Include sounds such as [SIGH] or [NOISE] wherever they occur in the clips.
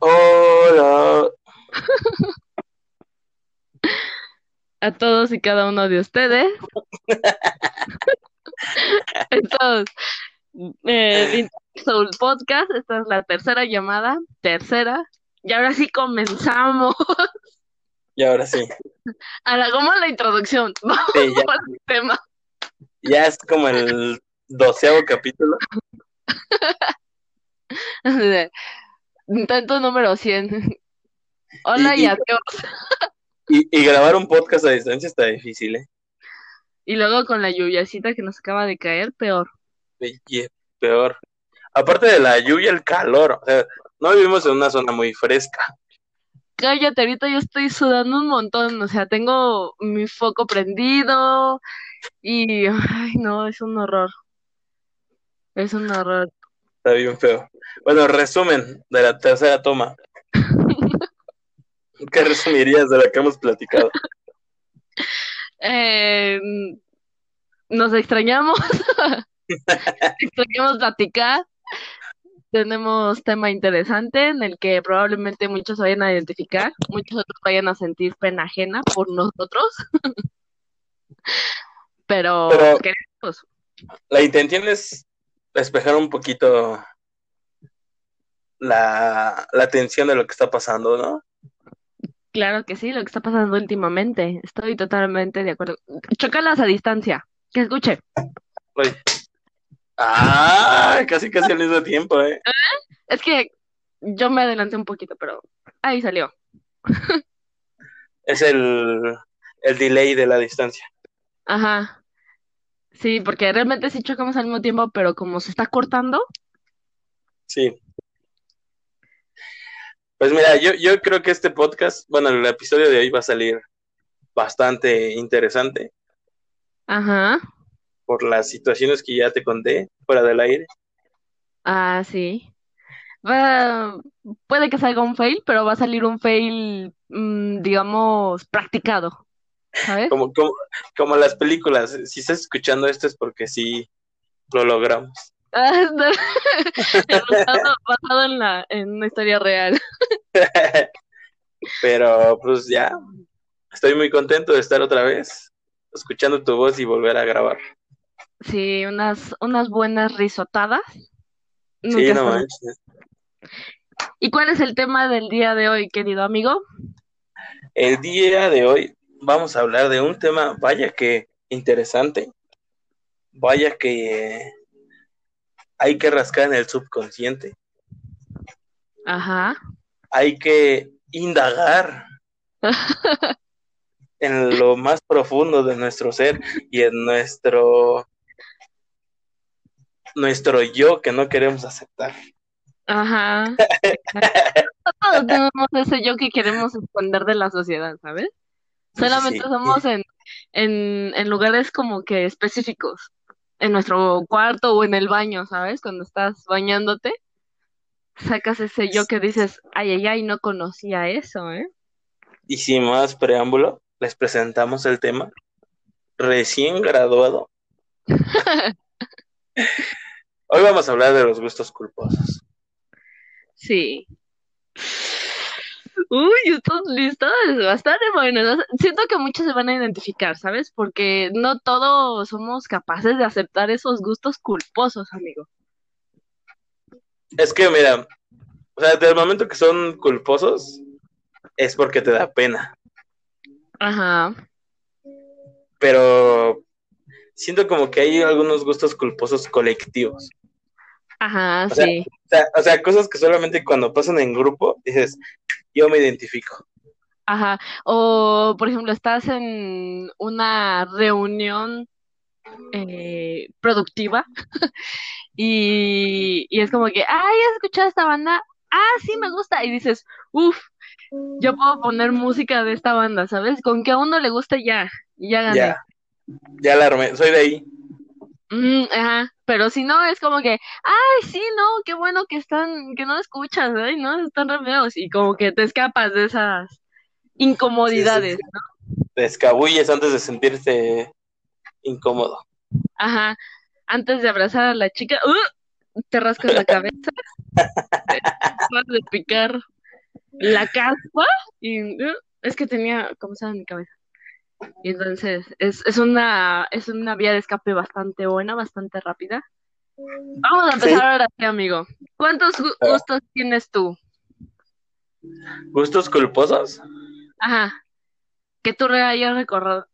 Hola. A todos y cada uno de ustedes. Entonces, eh, Soul Podcast, esta es la tercera llamada, tercera, y ahora sí comenzamos. Y ahora sí. Hagamos la introducción, [LAUGHS] vamos Sí, ya. al tema. Ya es como el doceavo capítulo. [LAUGHS] [LAUGHS] Intento número 100. Hola Y- y y- adiós. [LAUGHS] Y, y grabar un podcast a distancia está difícil, ¿eh? Y luego con la lluviacita que nos acaba de caer, peor. Peor. Aparte de la lluvia, el calor. O sea, no vivimos en una zona muy fresca. Cállate, ahorita yo estoy sudando un montón, o sea, tengo mi foco prendido y, ay, no, es un horror. Es un horror. Está bien feo. Bueno, resumen de la tercera toma. [LAUGHS] ¿Qué resumirías de lo que hemos platicado? Eh, nos extrañamos, [LAUGHS] extrañamos platicar. Tenemos tema interesante en el que probablemente muchos vayan a identificar, muchos otros vayan a sentir pena ajena por nosotros. [LAUGHS] Pero, Pero- queremos. La intención es despejar un poquito la, la tensión de lo que está pasando, ¿no? Claro que sí, lo que está pasando últimamente. Estoy totalmente de acuerdo. Chócalas a distancia. Que escuche. Uy. Ah, casi casi al mismo tiempo, ¿eh? Es que yo me adelanté un poquito, pero ahí salió. [LAUGHS] Es el, el delay de la distancia. Ajá. Sí, porque realmente sí chocamos al mismo tiempo, pero como se está cortando, Sí. Pues mira, yo, yo creo que este podcast, bueno, el episodio de hoy va a salir bastante interesante ajá. por las situaciones que ya te conté fuera del aire. Ah, sí. Va, puede que salga un fail, pero va a salir un fail, mm, digamos, practicado. Como, como, como las películas, si estás escuchando esto es porque sí lo logramos. [LAUGHS] Ah. Basado, basado en la, en una historia real. [LAUGHS] Pero pues ya, estoy muy contento de estar otra vez escuchando tu voz y volver a grabar. Sí, unas, unas buenas risotadas. Sí, no manches. ¿Y cuál es el tema del día de hoy, querido amigo? El día de hoy vamos a hablar de un tema, vaya que interesante, vaya que hay que rascar en el subconsciente, Ajá. hay que indagar [LAUGHS] en lo más profundo de nuestro ser y en nuestro nuestro yo que no queremos aceptar. Ajá. [LAUGHS] Todos tenemos ese yo que queremos esconder de la sociedad, ¿sabes? Solamente Sí. somos en, en, en lugares como que específicos. En nuestro cuarto o en el baño, ¿sabes? Cuando estás bañándote, sacas ese yo que dices, ay, ay, ay, no conocía eso, ¿eh? Y sin más preámbulo, les presentamos el tema recién graduado. [LAUGHS] Hoy vamos a hablar de los gustos culposos. Sí. Uy, estos listas bastante buenas. Siento que muchos se van a identificar, ¿sabes? Porque no todos somos capaces de aceptar esos gustos culposos, amigo. Es que, mira, o sea, desde el momento que son culposos, es porque te da pena. Ajá. Pero siento como que hay algunos gustos culposos colectivos. Ajá, O sea, sí. O sea, o sea, cosas que solamente cuando pasan en grupo dices, yo me identifico. Ajá. O, por ejemplo, estás en una reunión eh, productiva [LAUGHS] y, y es como que, ay, ¿has escuchado esta banda? Ah, sí, me gusta. Y dices, uff, yo puedo poner música de esta banda, ¿sabes? Con que a uno le guste ya, ya gané. Ya, ya la armé, soy de ahí. Mm, ajá, pero si no, es como que, ay, sí, no, qué bueno que están, que no escuchas, ay, no, están re feos", y como que te escapas de esas incomodidades, ¿no? Te escabulles antes de sentirte incómodo. Ajá, antes de abrazar a la chica, ¡uh! te rascas la cabeza, [LAUGHS] acaba de picar la caspa y uh, es que tenía como en mi cabeza. Y entonces es, es, una, es una vía de escape bastante buena, bastante rápida. Vamos a empezar ahora sí, amigo. ¿Cuántos Ah. gustos tienes tú? ¿Gustos culposos? Ajá. Que tú hayas recordado.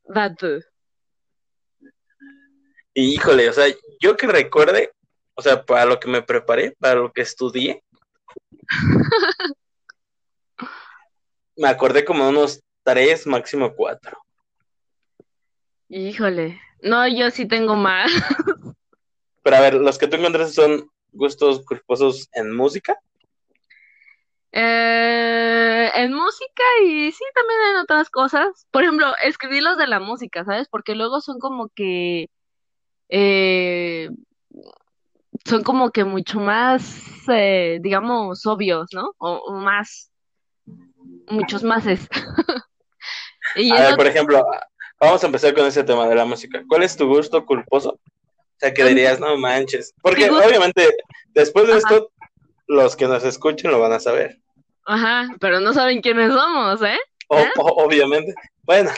Híjole, o sea, yo que recuerde, o sea, para lo que me preparé, para lo que estudié, [LAUGHS] me acordé como unos tres, máximo cuatro. Híjole. No, yo sí tengo más. Pero a ver, los que tú encontraste son gustos culposos en música. Eh, en música y sí, también en otras cosas. Por ejemplo, escribí los de la música, ¿sabes? Porque luego son como que eh, son como que mucho más, eh, digamos, obvios, ¿no? O, o más, muchos máses. [LAUGHS] y A ver, por ejemplo, vamos a empezar con ese tema de la música. ¿Cuál es tu gusto culposo? O sea, que dirías, no manches. Porque obviamente, después de Ajá. esto, los que nos escuchen lo van a saber. ajá, pero no saben quiénes somos, ¿eh? O- ¿Eh? o- obviamente. Bueno,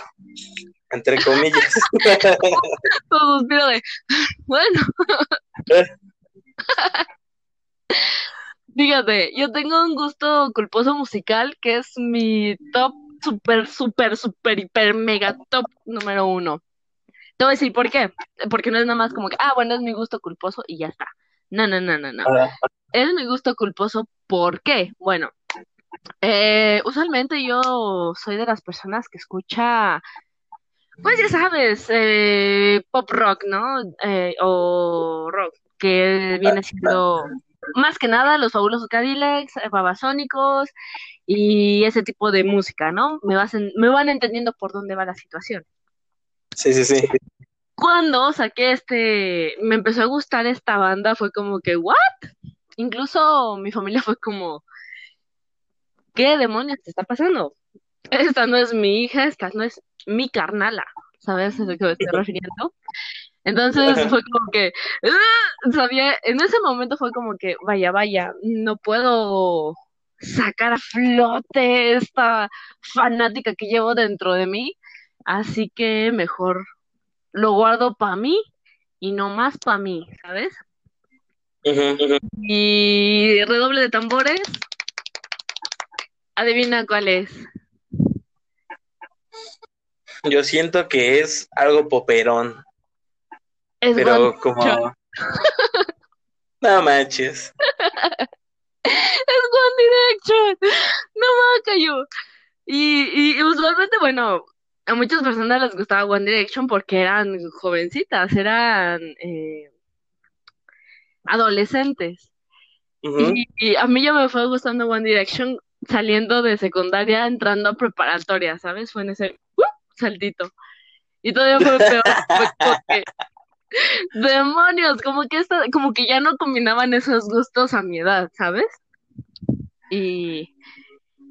entre comillas. [LAUGHS] [LAUGHS] Todo suspiro de, bueno. Fíjate, yo tengo un gusto culposo musical que es mi top super, super, super, hiper, mega top número uno. Te voy a decir por qué. Porque no es nada más como que, ah, bueno, es mi gusto culposo y ya está. No, no, no, no, no. Es mi gusto culposo, ¿por qué? Bueno, eh, usualmente yo soy de las personas que escucha, pues ya sabes, eh, pop rock, ¿no? Eh, o rock, que viene siendo más que nada los fabulosos Cadillacs, eh, Babasónicos y ese tipo de música, ¿no? Me, vas en- me van entendiendo por dónde va la situación. Sí, sí, sí. Cuando saqué este, me empezó a gustar esta banda, fue como que, ¿what? Incluso mi familia fue como, ¿qué demonios te está pasando? Esta no es mi hija, esta no es mi carnala, ¿sabes a lo que me estoy refiriendo? Entonces fue como que, ¡ah! sabía, en ese momento fue como que, vaya, vaya, no puedo sacar a flote esta fanática que llevo dentro de mí, así que mejor lo guardo para mí y no más para mí, ¿sabes? Y redoble de tambores. Adivina cuál es. Yo siento que es algo poperón, Es pero como... No manches. Es One Direction. No me cayó. Y, y usualmente, bueno, a muchas personas les gustaba One Direction porque eran jovencitas, eran eh, adolescentes. Y, y a mí ya me fue gustando One Direction saliendo de secundaria, entrando a preparatoria, ¿sabes? Fue en ese ¡uh! saltito. Y todavía fue peor, fue como que, demonios, como que esta, como que ya no combinaban esos gustos a mi edad, ¿sabes? Y,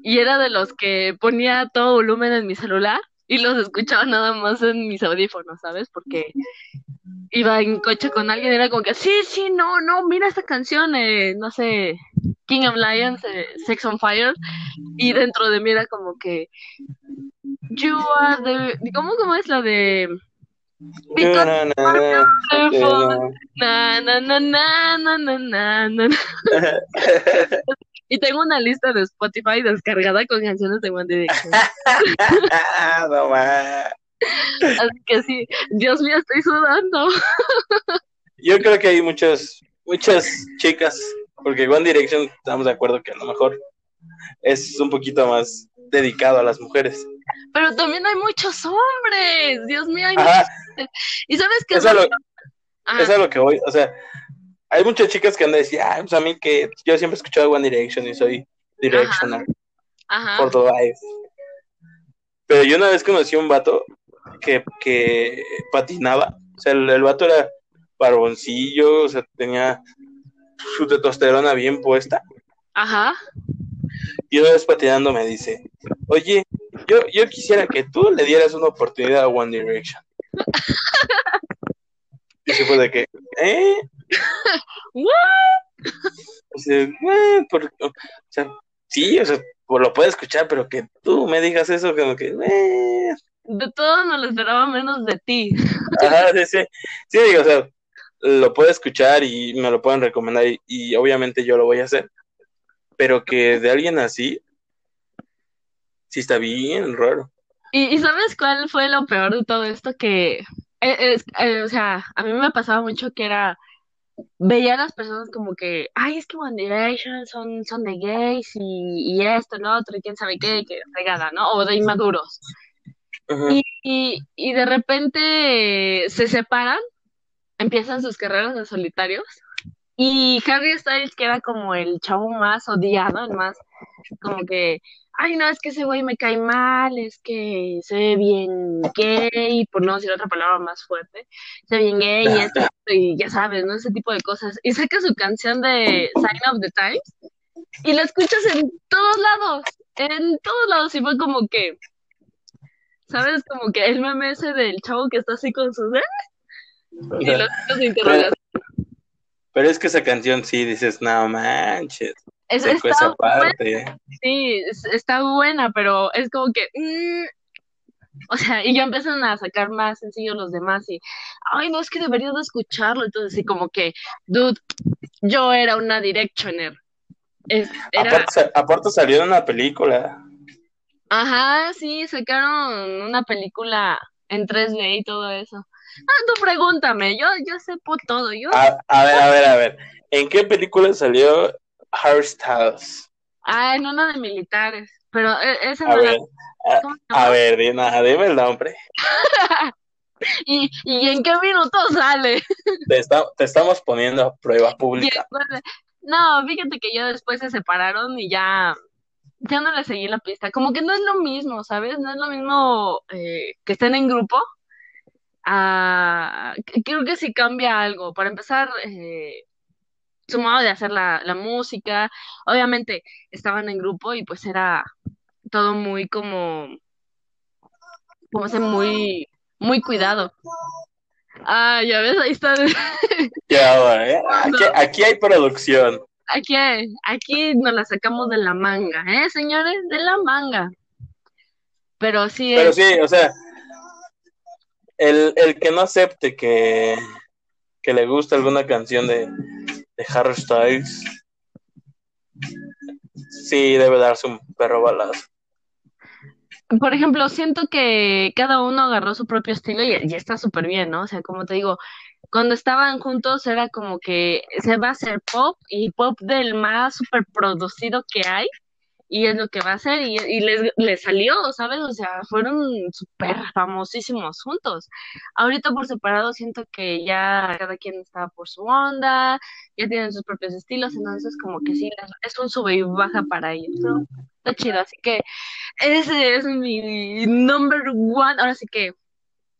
y era de los que ponía todo volumen en mi celular y los escuchaba nada más en mis audífonos, ¿sabes? Porque iba en coche con alguien y era como que, sí, sí, no, no, mira esta canción, eh, no sé, King of Lions, eh, Sex on Fire, y dentro de mí era como que, you are the, ¿cómo, cómo es la de? Y tengo una lista de Spotify descargada con canciones de One Direction. [LAUGHS] Así que sí, Dios mío, estoy sudando. Yo creo que hay muchas, muchas chicas, porque One Direction estamos de acuerdo que a lo mejor es un poquito más dedicado a las mujeres. Pero también hay muchos hombres. Dios mío, hay Ajá, muchos- ¿Y sabes qué es a lo, Ajá, es a lo que voy. O sea, hay muchas chicas que de decir, ah, pues a mí que yo siempre he escuchado One Direction y soy Directioner ajá. for the life. Pero yo una vez conocí a un vato que, que patinaba. O sea, el, el vato era barboncillo, o sea, tenía su testosterona bien puesta. Ajá. Y una vez patinando me dice, oye, yo, yo quisiera que tú le dieras una oportunidad a One Direction. Y se fue de que, ¿eh? What? O sea, eh, por- o sea, sí, o sea, lo puedes escuchar, pero que tú me digas eso, como que, eh, De todo me lo esperaba menos de ti. ajá, sí, sí, sí, digo, o sea, lo puedo escuchar y me lo pueden recomendar y, y obviamente yo lo voy a hacer, pero que de alguien así, sí está bien raro. ¿Y, y sabes cuál fue lo peor de todo esto? Que, eh, es- eh, o sea, a mí me pasaba mucho que era, veía a las personas como que, ay, es que One Direction son, son de gays y, y esto, lo otro, y quién sabe qué, que fregada, ¿no? O de inmaduros. Y, y, y de repente se separan, empiezan sus carreras de solitarios. Y Harry Styles, que era como el chavo más odiado, el más como que, ay, no, es que ese güey me cae mal, es que se ve bien gay, por no decir otra palabra más fuerte, se ve bien gay y, esto, [LAUGHS] y ya sabes, ¿no? Ese tipo de cosas. Y saca su canción de Sign of the Times y la escuchas en todos lados, en todos lados, y fue como que, ¿sabes? Como que el meme ese del chavo que está así con sus... [LAUGHS] ¿eh? Y los interrogación. Pero es que esa canción sí dices, no manches, Es- está esa parte. Sí, es- está buena, pero es como que. mm, o sea, y ya empiezan a sacar más sencillos los demás y. Ay, no, es que deberías de escucharlo. Entonces, sí, como que, dude, yo era una Directioner. Es- era. Aparte, aparte salió en una película. Ajá, sí, sacaron una película en 3D y todo eso. Ah, tú pregúntame, yo, yo sepo todo. Yo. A, a ver, a ver, a ver. ¿En qué película salió Harry Styles? Ah, en una de militares. Pero e- esa A no la. ver, a, ¿cómo se a ver, dime, dime el nombre. [LAUGHS] ¿Y, ¿Y en qué minuto sale? [LAUGHS] Te, está- te estamos poniendo a prueba pública. No, fíjate que ya después se separaron y ya, ya no le seguí la pista. Como que no es lo mismo, ¿sabes? No es lo mismo eh, que estén en grupo. A- creo que sí cambia algo. Para empezar, eh, su modo de hacer la, la música. Obviamente estaban en grupo y pues era todo muy como, como se muy, muy cuidado. Ah, ya ves, ahí está. [LAUGHS] Ya, ¿eh? Aquí, aquí hay producción. Aquí, aquí nos la sacamos de la manga, ¿eh, señores? De la manga. Pero sí, Pero es- sí, o sea, el, el que no acepte que, que le gusta alguna canción de, de Harry Styles, sí debe darse un perro balazo. por ejemplo, siento que cada uno agarró su propio estilo y, y está súper bien, ¿no? O sea, como te digo, cuando estaban juntos era como que se va a hacer pop y pop del más súper producido que hay y es lo que va a hacer y, y les, les salió, ¿sabes? O sea, fueron súper famosísimos juntos. Ahorita por separado siento que ya cada quien está por su onda, ya tienen sus propios estilos, entonces como que sí, es un sube y baja para ellos, ¿no? Está chido, así que ese es mi number one, ahora sí que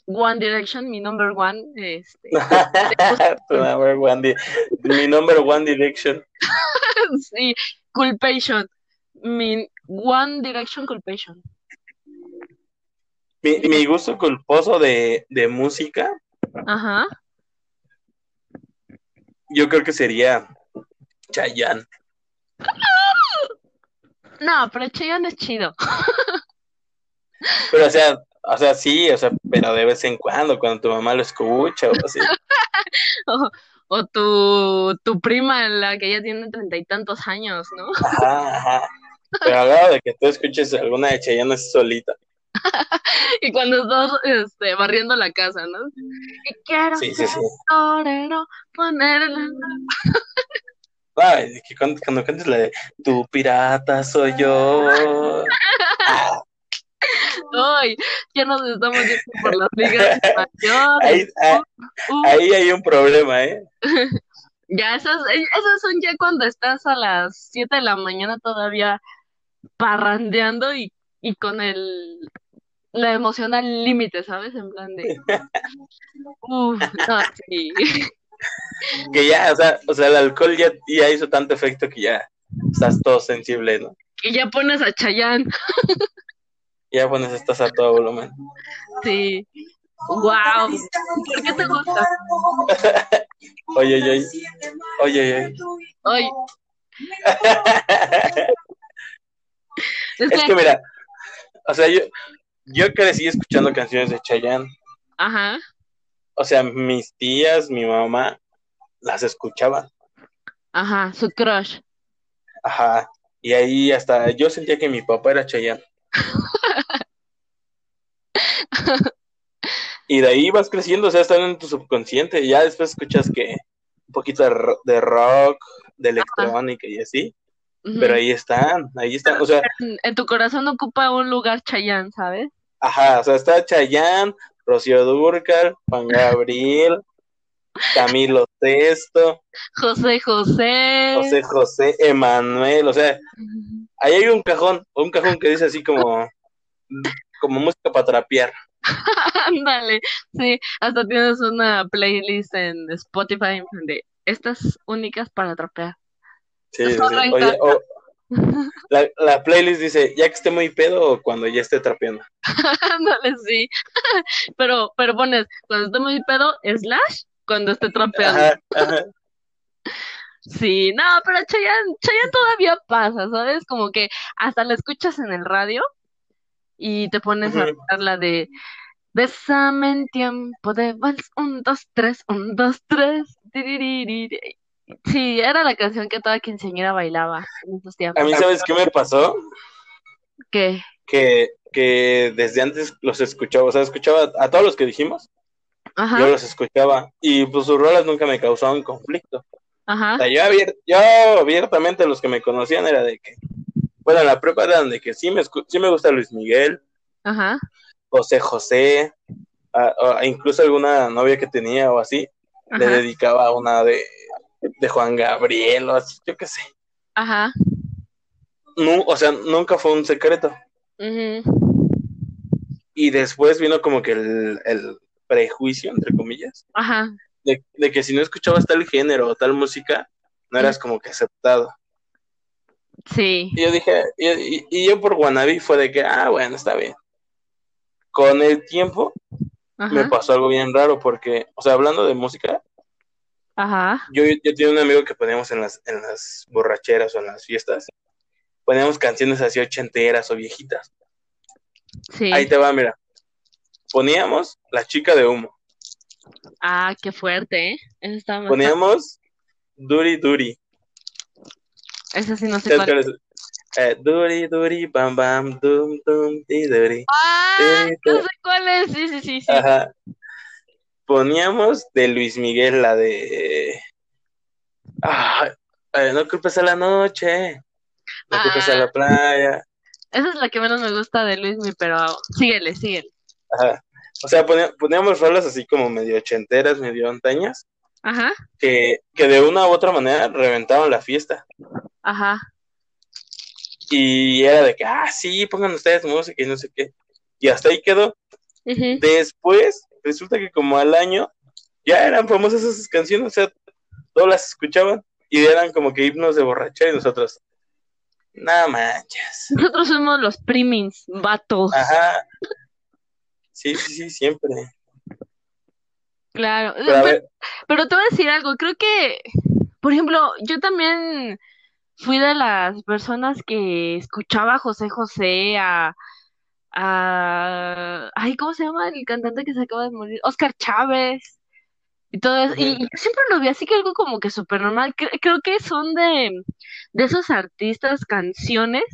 One Direction, mi number one, este, [LAUGHS] Tu number one mi number one direction. [LAUGHS] sí, Culpation, mi One Direction Culpation. Mi, mi gusto culposo de, de música, Ajá. yo creo que sería Chayanne. No, pero Chayanne es chido. Pero o sea, o sea, sí, o sea, pero de vez en cuando, cuando tu mamá lo escucha o así. [LAUGHS] O, o tu, tu prima, la que ya tiene treinta y tantos años, ¿no? Ajá, ajá. Pero hablaba de que tú escuches alguna de Chayanne así solita. [LAUGHS] Y cuando estás este, barriendo la casa, ¿no? Y quiero Sí, sí, sí. torero, ponerla. [LAUGHS] Ay, que cuando, cuando cantes la de Tu pirata soy yo. [LAUGHS] Ay, ya nos estamos yendo por las ligas mayores. Ahí, ah, Uh, ahí hay un problema, ¿eh? ya esas, esas son ya cuando estás a las 7 de la mañana todavía parrandeando y, y con el la emoción al límite, ¿sabes? En plan de Uf, no, sí. [LAUGHS] Que ya, o sea, o sea, el alcohol ya, ya hizo tanto efecto que ya estás todo sensible, ¿no? Y ya pones a Chayanne. Ya pones estás a todo volumen. Sí. Wow. ¿Por qué te gusta? [LAUGHS] Oye, oye, oye, oye. Oye, es [LAUGHS] [LAUGHS] Es que, mira, o sea, yo, yo crecí escuchando canciones de Chayanne. ajá, O sea, mis tías, mi mamá, las escuchaban. ajá, su crush. Ajá. Y ahí hasta yo sentía que mi papá era Chayanne. [LAUGHS] Y de ahí vas creciendo, o sea, están en tu subconsciente. Y ya después escuchas que un poquito de rock, de electrónica y así. Pero ahí están, ahí están. O sea, En, en tu corazón ocupa un lugar Chayanne, ¿sabes? ajá, o sea, está Chayanne, Rocío Dúrcal, Juan Gabriel, [LAUGHS] Camilo Sesto, José José. José José, Emanuel. O sea, ahí hay un cajón, un cajón que dice así como, como música para trapear. [LAUGHS] Ándale, sí, hasta tienes una playlist en Spotify de estas únicas para trapear. Sí, sí. Oye, la, la playlist dice, ya que esté muy pedo o cuando ya esté trapeando. [LAUGHS] Ándale, sí. [LAUGHS] Pero, pero pones, cuando esté muy pedo, slash, cuando esté trapeando. Ajá, ajá. Sí, no, pero Chayanne, Chayanne todavía pasa, ¿sabes? Como que hasta la escuchas en el radio y te pones a cantar la de Bésame en tiempo de vals, un, dos, tres, un, dos, tres. Sí, era la canción que toda quinceañera bailaba en esos A tiempos. mí, ¿sabes qué me pasó? ¿Qué? Que, que desde antes los escuchaba, o sea, escuchaba a todos los que dijimos, yo los escuchaba y pues sus rolas nunca me causaban conflicto. ajá, O sea, yo, abier- yo abiertamente los que me conocían era de que, bueno, en la prepa eran de que sí me, escu- sí me gusta Luis Miguel, ajá, José José, a- a- incluso alguna novia que tenía o así, le dedicaba una de, de Juan Gabriel o así, yo qué sé. ajá. Nu- o sea, nunca fue un secreto. ujú, Y después vino como que el, el prejuicio, entre comillas, Ajá, de, de que si no escuchabas tal género o tal música, no eras como que aceptado. sí. Y yo dije, y, yo por Wannabe fue de que, ah, bueno, está bien. Con el tiempo me pasó algo bien raro porque, o sea, hablando de música, ajá, yo, yo tenía un amigo que poníamos en las, en las borracheras o en las fiestas, poníamos canciones así ochenteras o viejitas. sí. Ahí te va, mira. Poníamos La chica de humo, Ah, qué fuerte, ¿eh? Esa está más poníamos Duri Duri. Esa sí no sé ¿Sabes cuál. es? Eh, duri Duri, bam bam, dum dum, di duri. Ah, no sé cuál es. Sí, sí, sí, sí. Ajá. Poníamos de Luis Miguel la de. Ah, eh, no culpes a la noche, no culpes a Ah. la playa. Esa es la que menos me gusta de Luismi, pero síguele, síguele. Ajá. O sea, ponía- poníamos rolas así como medio ochenteras, medio antañas, Ajá, que, que de una u otra manera reventaban la fiesta. ajá. Y era de que, ah, sí, pongan ustedes música y no sé qué. Y hasta ahí quedó. ujú. Después, resulta que como al año, ya eran famosas esas canciones, o sea, todas las escuchaban y eran como que himnos de borrachera y nosotros, no manches. Nosotros somos los primins, vatos. Ajá. Sí, sí, sí, siempre. Claro. Pero Pero, pero te voy a decir algo. Creo que, por ejemplo, yo también fui de las personas que escuchaba a José José, a, a, ay, ¿cómo se llama el cantante que se acaba de morir? Oscar Chávez. Y todo eso, y, yo siempre lo vi así que algo como que súper normal. Cre- creo que son de, de esos artistas, canciones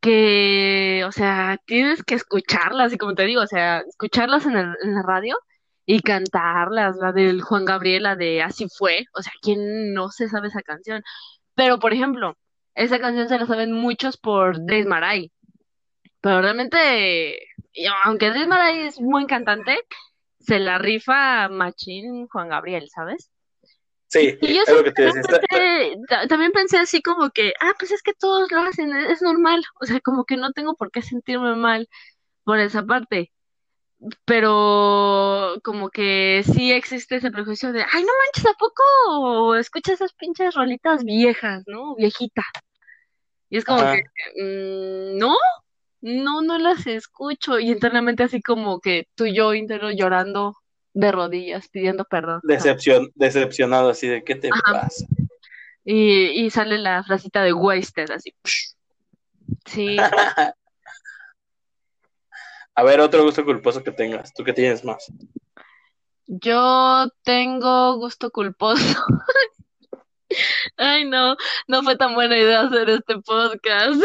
que, o sea, tienes que escucharlas, y como te digo, o sea, escucharlas en el, en la radio y cantarlas, la del Juan Gabriel, la de Así fue, o sea, ¿quién no se sabe esa canción? Pero, por ejemplo, esa canción se la saben muchos por Dres Maray, pero realmente, aunque Dres Maray es buen cantante, se la rifa Machín Juan Gabriel, ¿sabes? sí, Y yo es lo que te decía. También pensé así como que, ah, pues es que todos lo hacen, es es normal, o sea, como que no tengo por qué sentirme mal por esa parte, pero como que sí existe ese prejuicio de, ay, no manches, ¿a poco escuchas esas pinches rolitas viejas, ¿no? Viejitas. Y es como Ajá. que, mm, no, no, no las escucho. Y internamente así como que tú y yo interno llorando de rodillas, pidiendo perdón. Decepción, decepcionado así de, ¿qué te Ajá. pasa? Y, y sale la frasita de wasted, así. [LAUGHS] Sí, [LAUGHS] A ver, otro gusto culposo que tengas. ¿Tú qué tienes más? yo tengo gusto culposo. [LAUGHS] Ay, no, no fue tan buena idea hacer este podcast.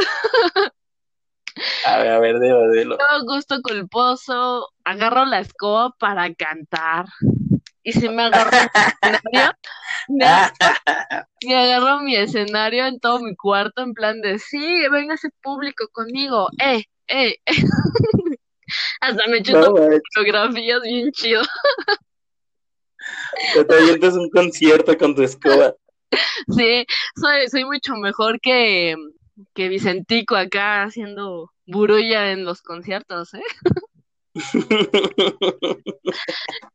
A ver, a ver, dilo, dilo. Tengo gusto culposo, agarro la escoba para cantar. Y si me agarro mi escenario, [LAUGHS] me, me agarro mi escenario en todo mi cuarto en plan de, sí, venga ese público conmigo, eh, eh, eh. [LAUGHS] Hasta me chuto No, fotografías bien chido. te te avientas un concierto con tu escoba. [LAUGHS] Sí, soy, soy mucho mejor que, que Vicentico acá haciendo burulla en los conciertos, ¿eh? [LAUGHS]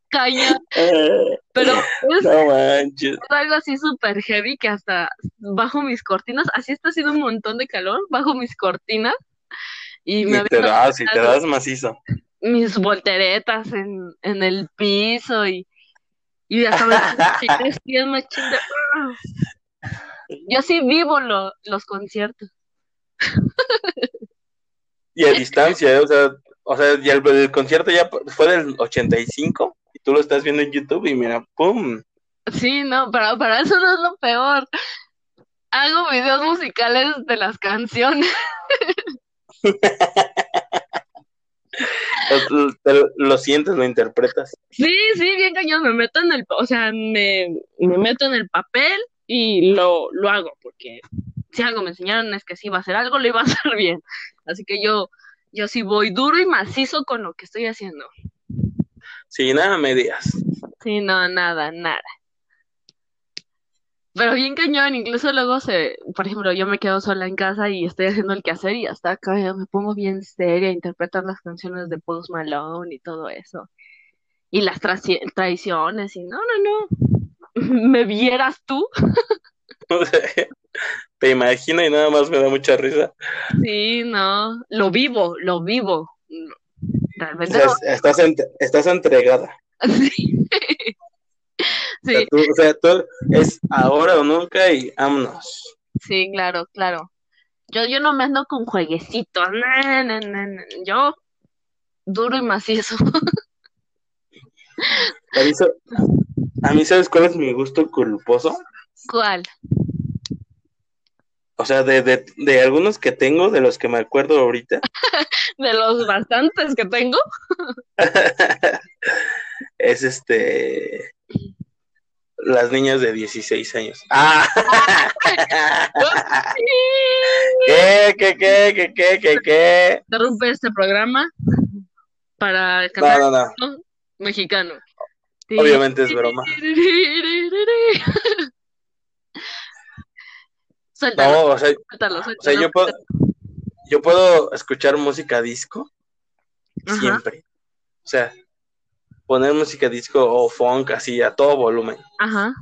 Caña, Eh, pero es no algo así súper heavy que hasta bajo mis cortinas, así está haciendo un montón de calor, bajo mis cortinas y me Y te das, y te das macizo. mis volteretas en, en el piso y, y hasta me [LAUGHS] de- Yo sí vivo lo- los conciertos. Y a distancia, ¿eh? o sea, o sea, y el, el concierto ya fue del 85 y tú lo estás viendo en YouTube y mira, ¡pum! Sí, no, pero, pero eso no es lo peor. Hago videos musicales de las canciones. [LAUGHS] Lo, lo sientes, lo interpretas. Sí, sí, bien cañón, me meto en el, o sea, me, me meto en el papel y lo, lo hago, porque si algo me enseñaron es que si iba a hacer algo, lo iba a [LAUGHS] hacer bien. Así que yo, yo sí voy duro y macizo con lo que estoy haciendo. Sí, nada me digas. Sí, no, nada, nada. Pero bien cañón, incluso luego se, por ejemplo, yo me quedo sola en casa y estoy haciendo el quehacer y hasta acá me pongo bien seria a interpretar las canciones de Post Malone y todo eso. Y las traiciones y no, no, no. [LAUGHS] ¿Me vieras tú? [LAUGHS] Te imagino y nada más me da mucha risa. Sí, no. Lo vivo, lo vivo. O sea, estás, ent- estás entregada. [LAUGHS] Sí. O sea, Sí, tú, o sea, tú es ahora o nunca y vámonos. sí, claro, claro. Yo, yo no me ando con jueguecitos. Yo duro y macizo. A mí, ¿sabes cuál es mi gusto culposo? ¿Cuál? O sea, de, de, de algunos que tengo, de los que me acuerdo ahorita, [LAUGHS] De los bastantes que tengo. [LAUGHS] es este. Las niñas de 16 años. [LAUGHS] ¡Ah! ¿Qué, qué, qué, qué, qué, qué, qué? Interrumpe este programa para el No, canal no, no. mexicano. Obviamente es broma. [LAUGHS] Suéltalo, No, o sea, suéltalo, o sea, yo puedo, yo puedo escuchar música disco Ajá. siempre. O sea, poner música disco o funk así a todo volumen. Ajá.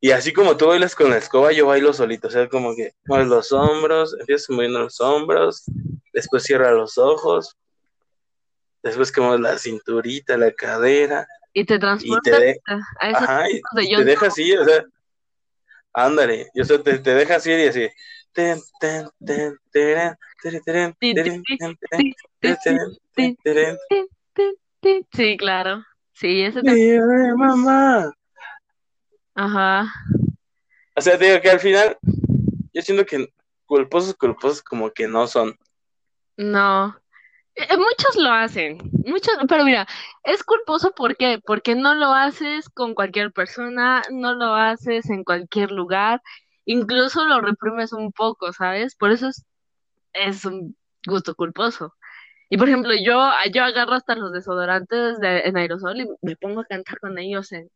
Y así como tú bailas con la escoba, yo bailo solito. O sea, como que mueves los hombros, empiezas moviendo los hombros, después cierra los ojos, después que mueves la cinturita, la cadera, Y te y transporta te, de- a esos ajá, y de te John dejas ir, o sea, ándale, yo sé, te, te dejas ir y así. Sí, claro. Sí, ese te... Mamá. Ajá. O sea, te digo que al final, yo siento que culposos, culposos como que no son. No. Eh, Muchos lo hacen, muchos, pero mira, es culposo ¿por qué? Porque no lo haces con cualquier persona, no lo haces en cualquier lugar, incluso lo reprimes un poco, ¿sabes? Por eso es, es un gusto culposo. Y por ejemplo, yo, yo agarro hasta los desodorantes de, en aerosol y me pongo a cantar con ellos en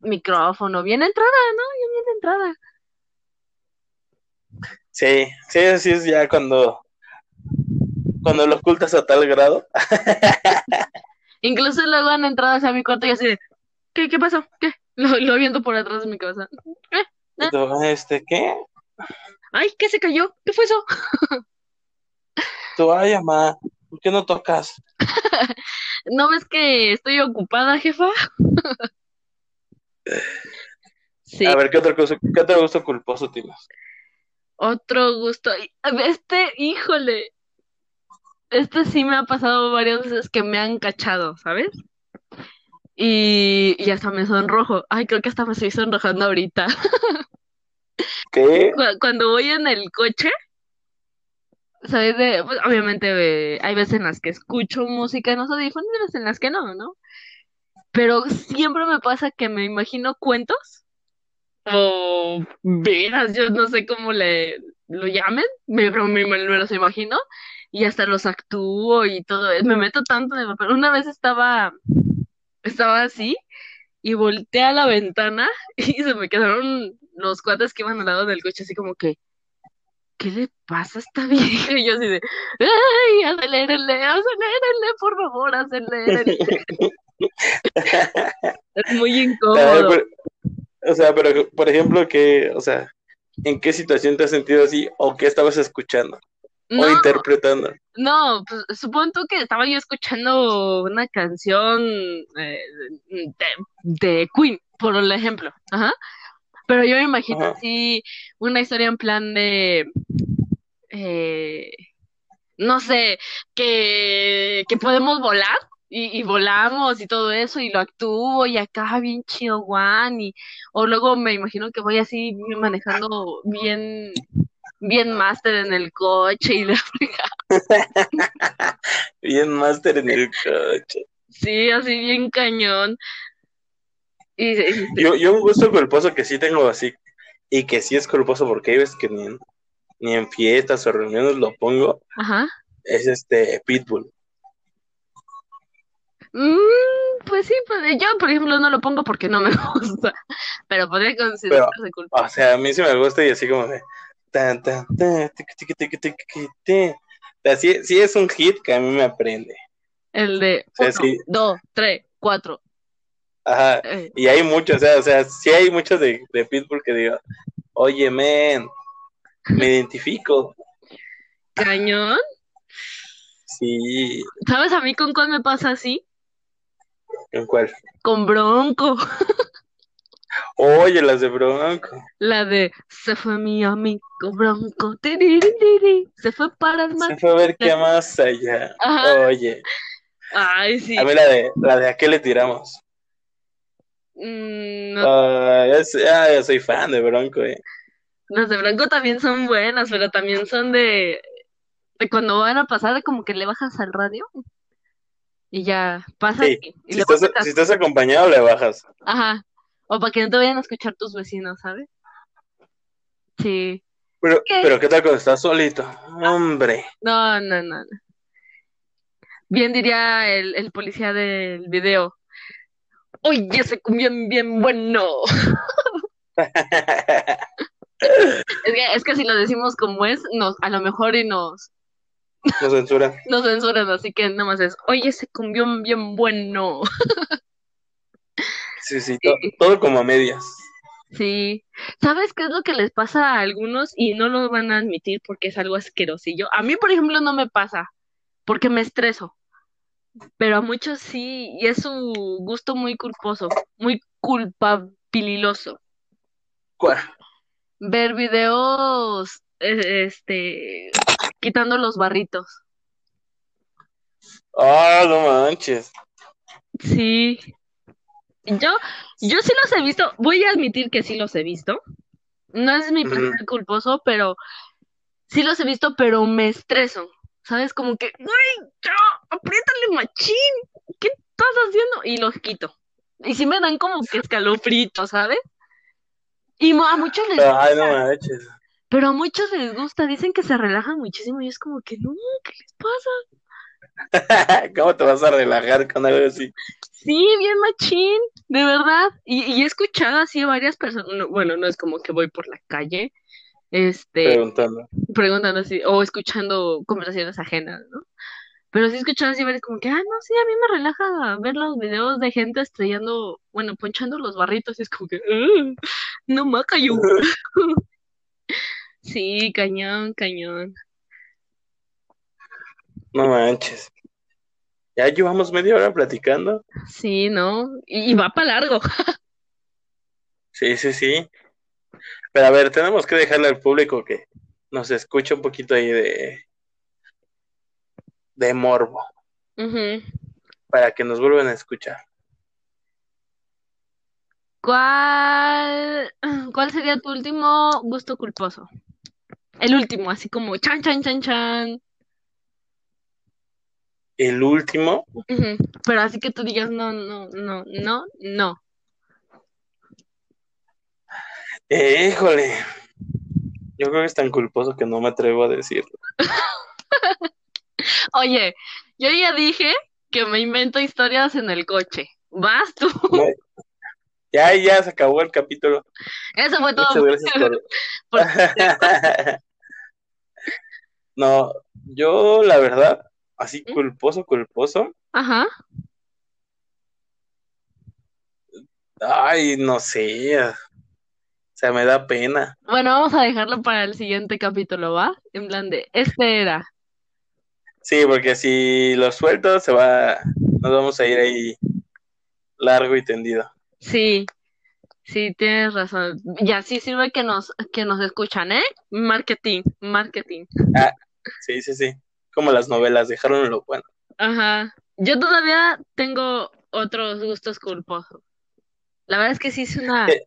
micrófono, bien entrada, ¿no? Yo bien entrada. Sí, sí, sí es ya cuando, cuando lo ocultas a tal grado. [LAUGHS] Incluso luego han entrado hacia mi cuarto y así de, ¿qué, qué pasó? ¿Qué? Lo, lo viendo por atrás de mi cabeza. ¿Eh? Tú, Este, ¿qué? Ay, ¿qué se cayó? ¿Qué fue eso? Tú, ay, mamá, ¿por qué no tocas? [LAUGHS] ¿No ves que estoy ocupada, jefa? [LAUGHS] Sí, A ver, ¿qué otro, cosa, ¿qué otro gusto culposo tienes? otro gusto. Este, híjole, este sí me ha pasado varias veces que me han cachado, ¿sabes? Y, y hasta me sonrojo. Ay, creo que hasta me estoy sonrojando ahorita. ¿Qué? [LAUGHS] Cu- Cuando voy en el coche, ¿sabes? De, pues, obviamente eh, hay veces en las que escucho música en los audífonos y veces en las que no, ¿no? Pero siempre me pasa que me imagino cuentos o veras, yo no sé cómo le lo llamen, me, pero me, me los imagino y hasta los actúo y todo. Me meto tanto de papel. Una vez estaba, estaba así y volteé a la ventana [LAUGHS] y se me quedaron los cuates que iban al lado del coche así como que, ¿qué le pasa a esta [LAUGHS] vieja? Y yo así de, ¡ay, acelérele, acelérele, por favor, acelérele! [LAUGHS] Es muy ver, incómodo. pero- o sea, pero, por ejemplo, que, o sea, ¿en qué situación te has sentido así? ¿O qué estabas escuchando? ¿O No, interpretando? no, pues supongo tú que estaba yo escuchando una canción eh, de, de Queen, por el ejemplo. Ajá. Pero yo me imagino Ajá. así una historia en plan de, eh, no sé, que, que podemos volar y, y volamos y todo eso y lo actúo y acá bien chido, Juan, y o luego me imagino que voy así manejando bien, bien máster en el coche y la [LAUGHS] Bien máster en el coche. sí, así bien cañón. Y, y- Yo, yo un gusto culposo que sí tengo así, y que sí es culposo porque hay veces que ni en, ni en fiestas o reuniones lo pongo, ajá. es este Pitbull. Mm, pues sí, pues yo por ejemplo no lo pongo porque no me [LAUGHS] gusta, pero podría considerarse culpa. O sea, a mí sí me gusta y así como de... Tan, tan, tan, tiqui, tiqui, tiqui, sea, sí, es un hit que a mí me aprende. El de O sea, uno, sí. dos, tres, cuatro. Ajá. eh, Y hay muchos, o sea, o sea, sí hay muchos de, de Pitbull que digo, oye, men, me identifico. cañón. Sí, ¿Sabes a mí con cuál me pasa así? ¿en cuál? Con Bronco. [LAUGHS] Oye, las de Bronco. La de se fue mi amigo Bronco. Se fue para el mar. Se fue a ver qué más allá. Ajá. Oye, Ay, sí. a mí la de, la de a qué le tiramos. Mm, no, ah, yo soy fan de Bronco, eh. las de Bronco también son buenas, pero también son de, de cuando van a pasar, como que le bajas al radio y ya pasas Sí, y, Si estás, si estás acompañado, le bajas. Ajá. O para que no te vayan a escuchar tus vecinos, ¿sabes? Sí. Pero, ¿Qué? pero ¿qué tal cuando estás solito? Hombre. No, no, no, no. Bien diría el, el policía del video. Oye, ese bien, bien bueno. [LAUGHS] Es que, es que si lo decimos como es, nos, a lo mejor y nos, No censura. nos censuran, así que nada más es, oye, ese cumbión bien bueno. [LAUGHS] Sí, sí, to- todo como a medias. Sí. ¿Sabes qué es lo que les pasa a algunos y no lo van a admitir porque es algo asquerosillo? A mí, por ejemplo, no me pasa porque me estreso, pero a muchos sí, y es un gusto muy culposo, muy culpabililoso. ¿Cuál? Ver videos, eh, este, quitando los barritos. Ah, no manches. Sí. Yo, yo sí los he visto, voy a admitir que sí los he visto. No es mi primer culposo, pero sí los he visto, pero me estreso. ¿Sabes? Como que, güey, ya, apriétale machín. ¿Qué estás haciendo? Y los quito. Y sí me dan como que escalofritos, ¿sabes? Y a muchos les Ay, no gusta, manches. pero a muchos les gusta, dicen que se relajan muchísimo y es como que no, ¿qué les pasa? [LAUGHS] ¿Cómo te vas a relajar con algo así? Sí, bien machín, de verdad. Y, y he escuchado así a varias personas, no, bueno, no es como que voy por la calle, este, Preguntando. preguntando así, o escuchando conversaciones ajenas, ¿no? Pero sí he escuchado así varias como que, ah, no, sí, a mí me relaja ver los videos de gente estrellando, bueno, ponchando los barritos y es como que, "Ah, no maca yo. [LAUGHS] Sí, cañón, cañón. No manches. Ya llevamos media hora platicando. Sí, ¿no? Y, y va para largo. [LAUGHS] Sí, sí, sí. Pero a ver, tenemos que dejarle al público que nos escuche un poquito ahí de, de morbo, para que nos vuelvan a escuchar. ¿Cuál, cuál sería tu último gusto culposo? El último, así como chan, chan, chan, chan. El último. Pero así que tú digas, no, no, no, no, no. eh, híjole, yo creo que es tan culposo que no me atrevo a decirlo. [LAUGHS] Oye, yo ya dije que me invento historias en el coche. Vas tú. No, ya, ya se acabó el capítulo. Eso fue todo. Por- [LAUGHS] [LAUGHS] No, yo la verdad, así culposo, culposo, Ajá. ay, no sé, o sea, me da pena. Bueno, vamos a dejarlo para el siguiente capítulo, ¿va? En plan de, este era. Sí, porque si lo suelto, se va, nos vamos a ir ahí largo y tendido. Sí, sí, tienes razón. Ya sí sirve que nos, que nos escuchan, ¿eh? Marketing, marketing. Sí, sí, sí. Como las novelas, dejaron lo bueno. Ajá. Yo todavía tengo otros gustos culposos. La verdad es que sí es una, Eh,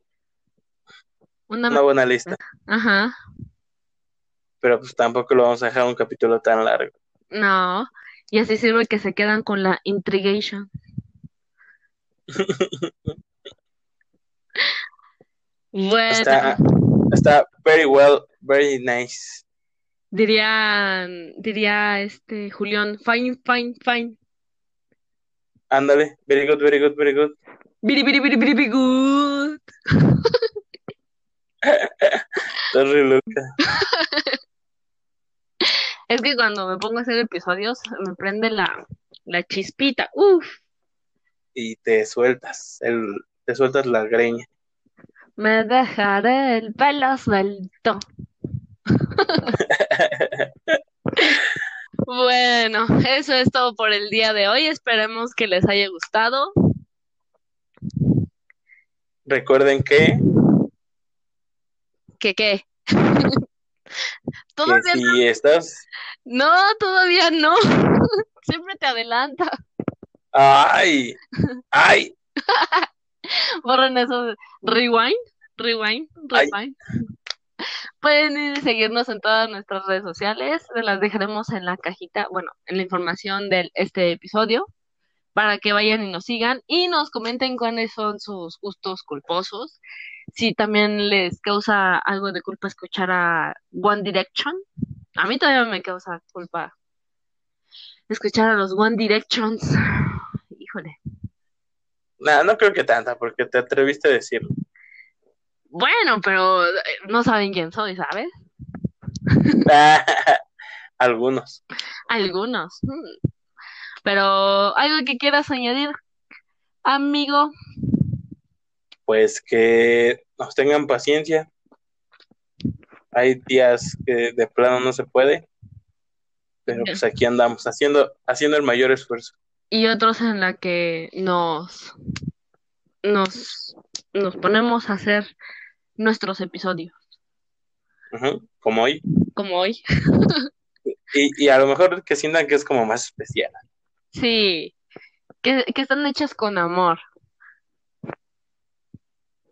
una, Una buena lista, ajá. pero pues tampoco lo vamos a dejar un capítulo tan largo. No. Y así sirve que se quedan con la intrigation. [LAUGHS] Bueno, Está, está very well, very nice. Dirían, diría este Julián, fine, fine, fine. Ándale, very good, very good, very good. Biri, biri, biri, biri, good. Estás re loca. [LAUGHS] Es que cuando me pongo a hacer episodios me prende la, la chispita. Uf, Y te sueltas, el, te sueltas la greña. me dejaré el pelo suelto. Bueno, eso es todo por el día de hoy. Esperemos que les haya gustado. Recuerden que, ¿Qué qué? que Todavía si estás, no, todavía no. [LAUGHS] Siempre te adelanta. ay, ay, [LAUGHS] Borren eso. Rewind, rewind, Ay. Pueden seguirnos en todas nuestras redes sociales. Las dejaremos en la cajita, bueno, en la información de este episodio, para que vayan y nos sigan y nos comenten cuáles son sus gustos culposos. Si también les causa algo de culpa escuchar a One Direction. A mí todavía me causa culpa escuchar a los One Directions. [SIGHS] Híjole. no, no creo que tanta, porque te atreviste a decirlo. Bueno, pero eh, no saben quién soy, ¿sabes? [LAUGHS] Algunos. Algunos. Mm. Pero algo que quieras añadir, amigo. Pues que nos tengan paciencia. Hay días que de plano no se puede, pero pues aquí andamos haciendo, haciendo el mayor esfuerzo. Y otros en la que nos, nos, nos ponemos a hacer nuestros episodios, Como hoy. como hoy. Y, y a lo mejor que sientan que es como más especial. Sí, que, que están hechos con amor.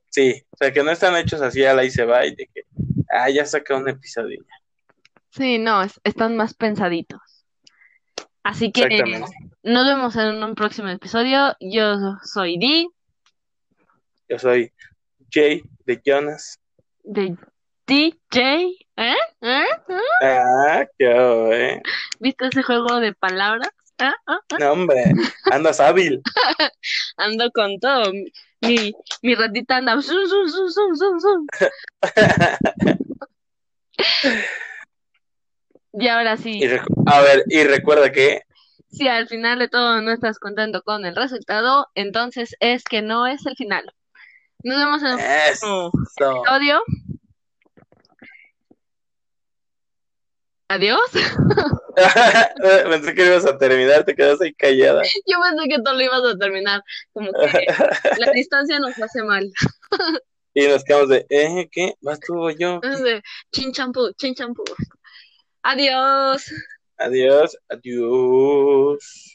Sí, o sea, que no están hechos así a la y se va y de que, ah, ya saca un episodio. Sí, no, es- están más pensaditos. Así que nos vemos en un próximo episodio. Yo soy Di, Yo soy Jay de Jonas. de DJ. ¿Eh? ¿Eh? ¿Eh? Ah, qué eh. ¿Viste ese juego de palabras? ¿Eh? ¿Eh? No, hombre, andas hábil. [LAUGHS] Ando con todo. Mi, mi ratita anda. zum, zum, zum. [LAUGHS] Y ahora sí, a ver, y recuerda que si al final de todo no estás contento con el resultado, entonces es que no es el final. Nos vemos en el eso. episodio. ¿Adiós? [LAUGHS] pensé que ibas a terminar, te quedas ahí callada. [LAUGHS] Yo pensé que tú lo ibas a terminar. Como que la [LAUGHS] distancia nos hace mal. Y nos quedamos de, ¿eh? ¿Qué? ¿Vas tú o yo? De, chin champú, chin champú. Adiós. Adiós, adiós.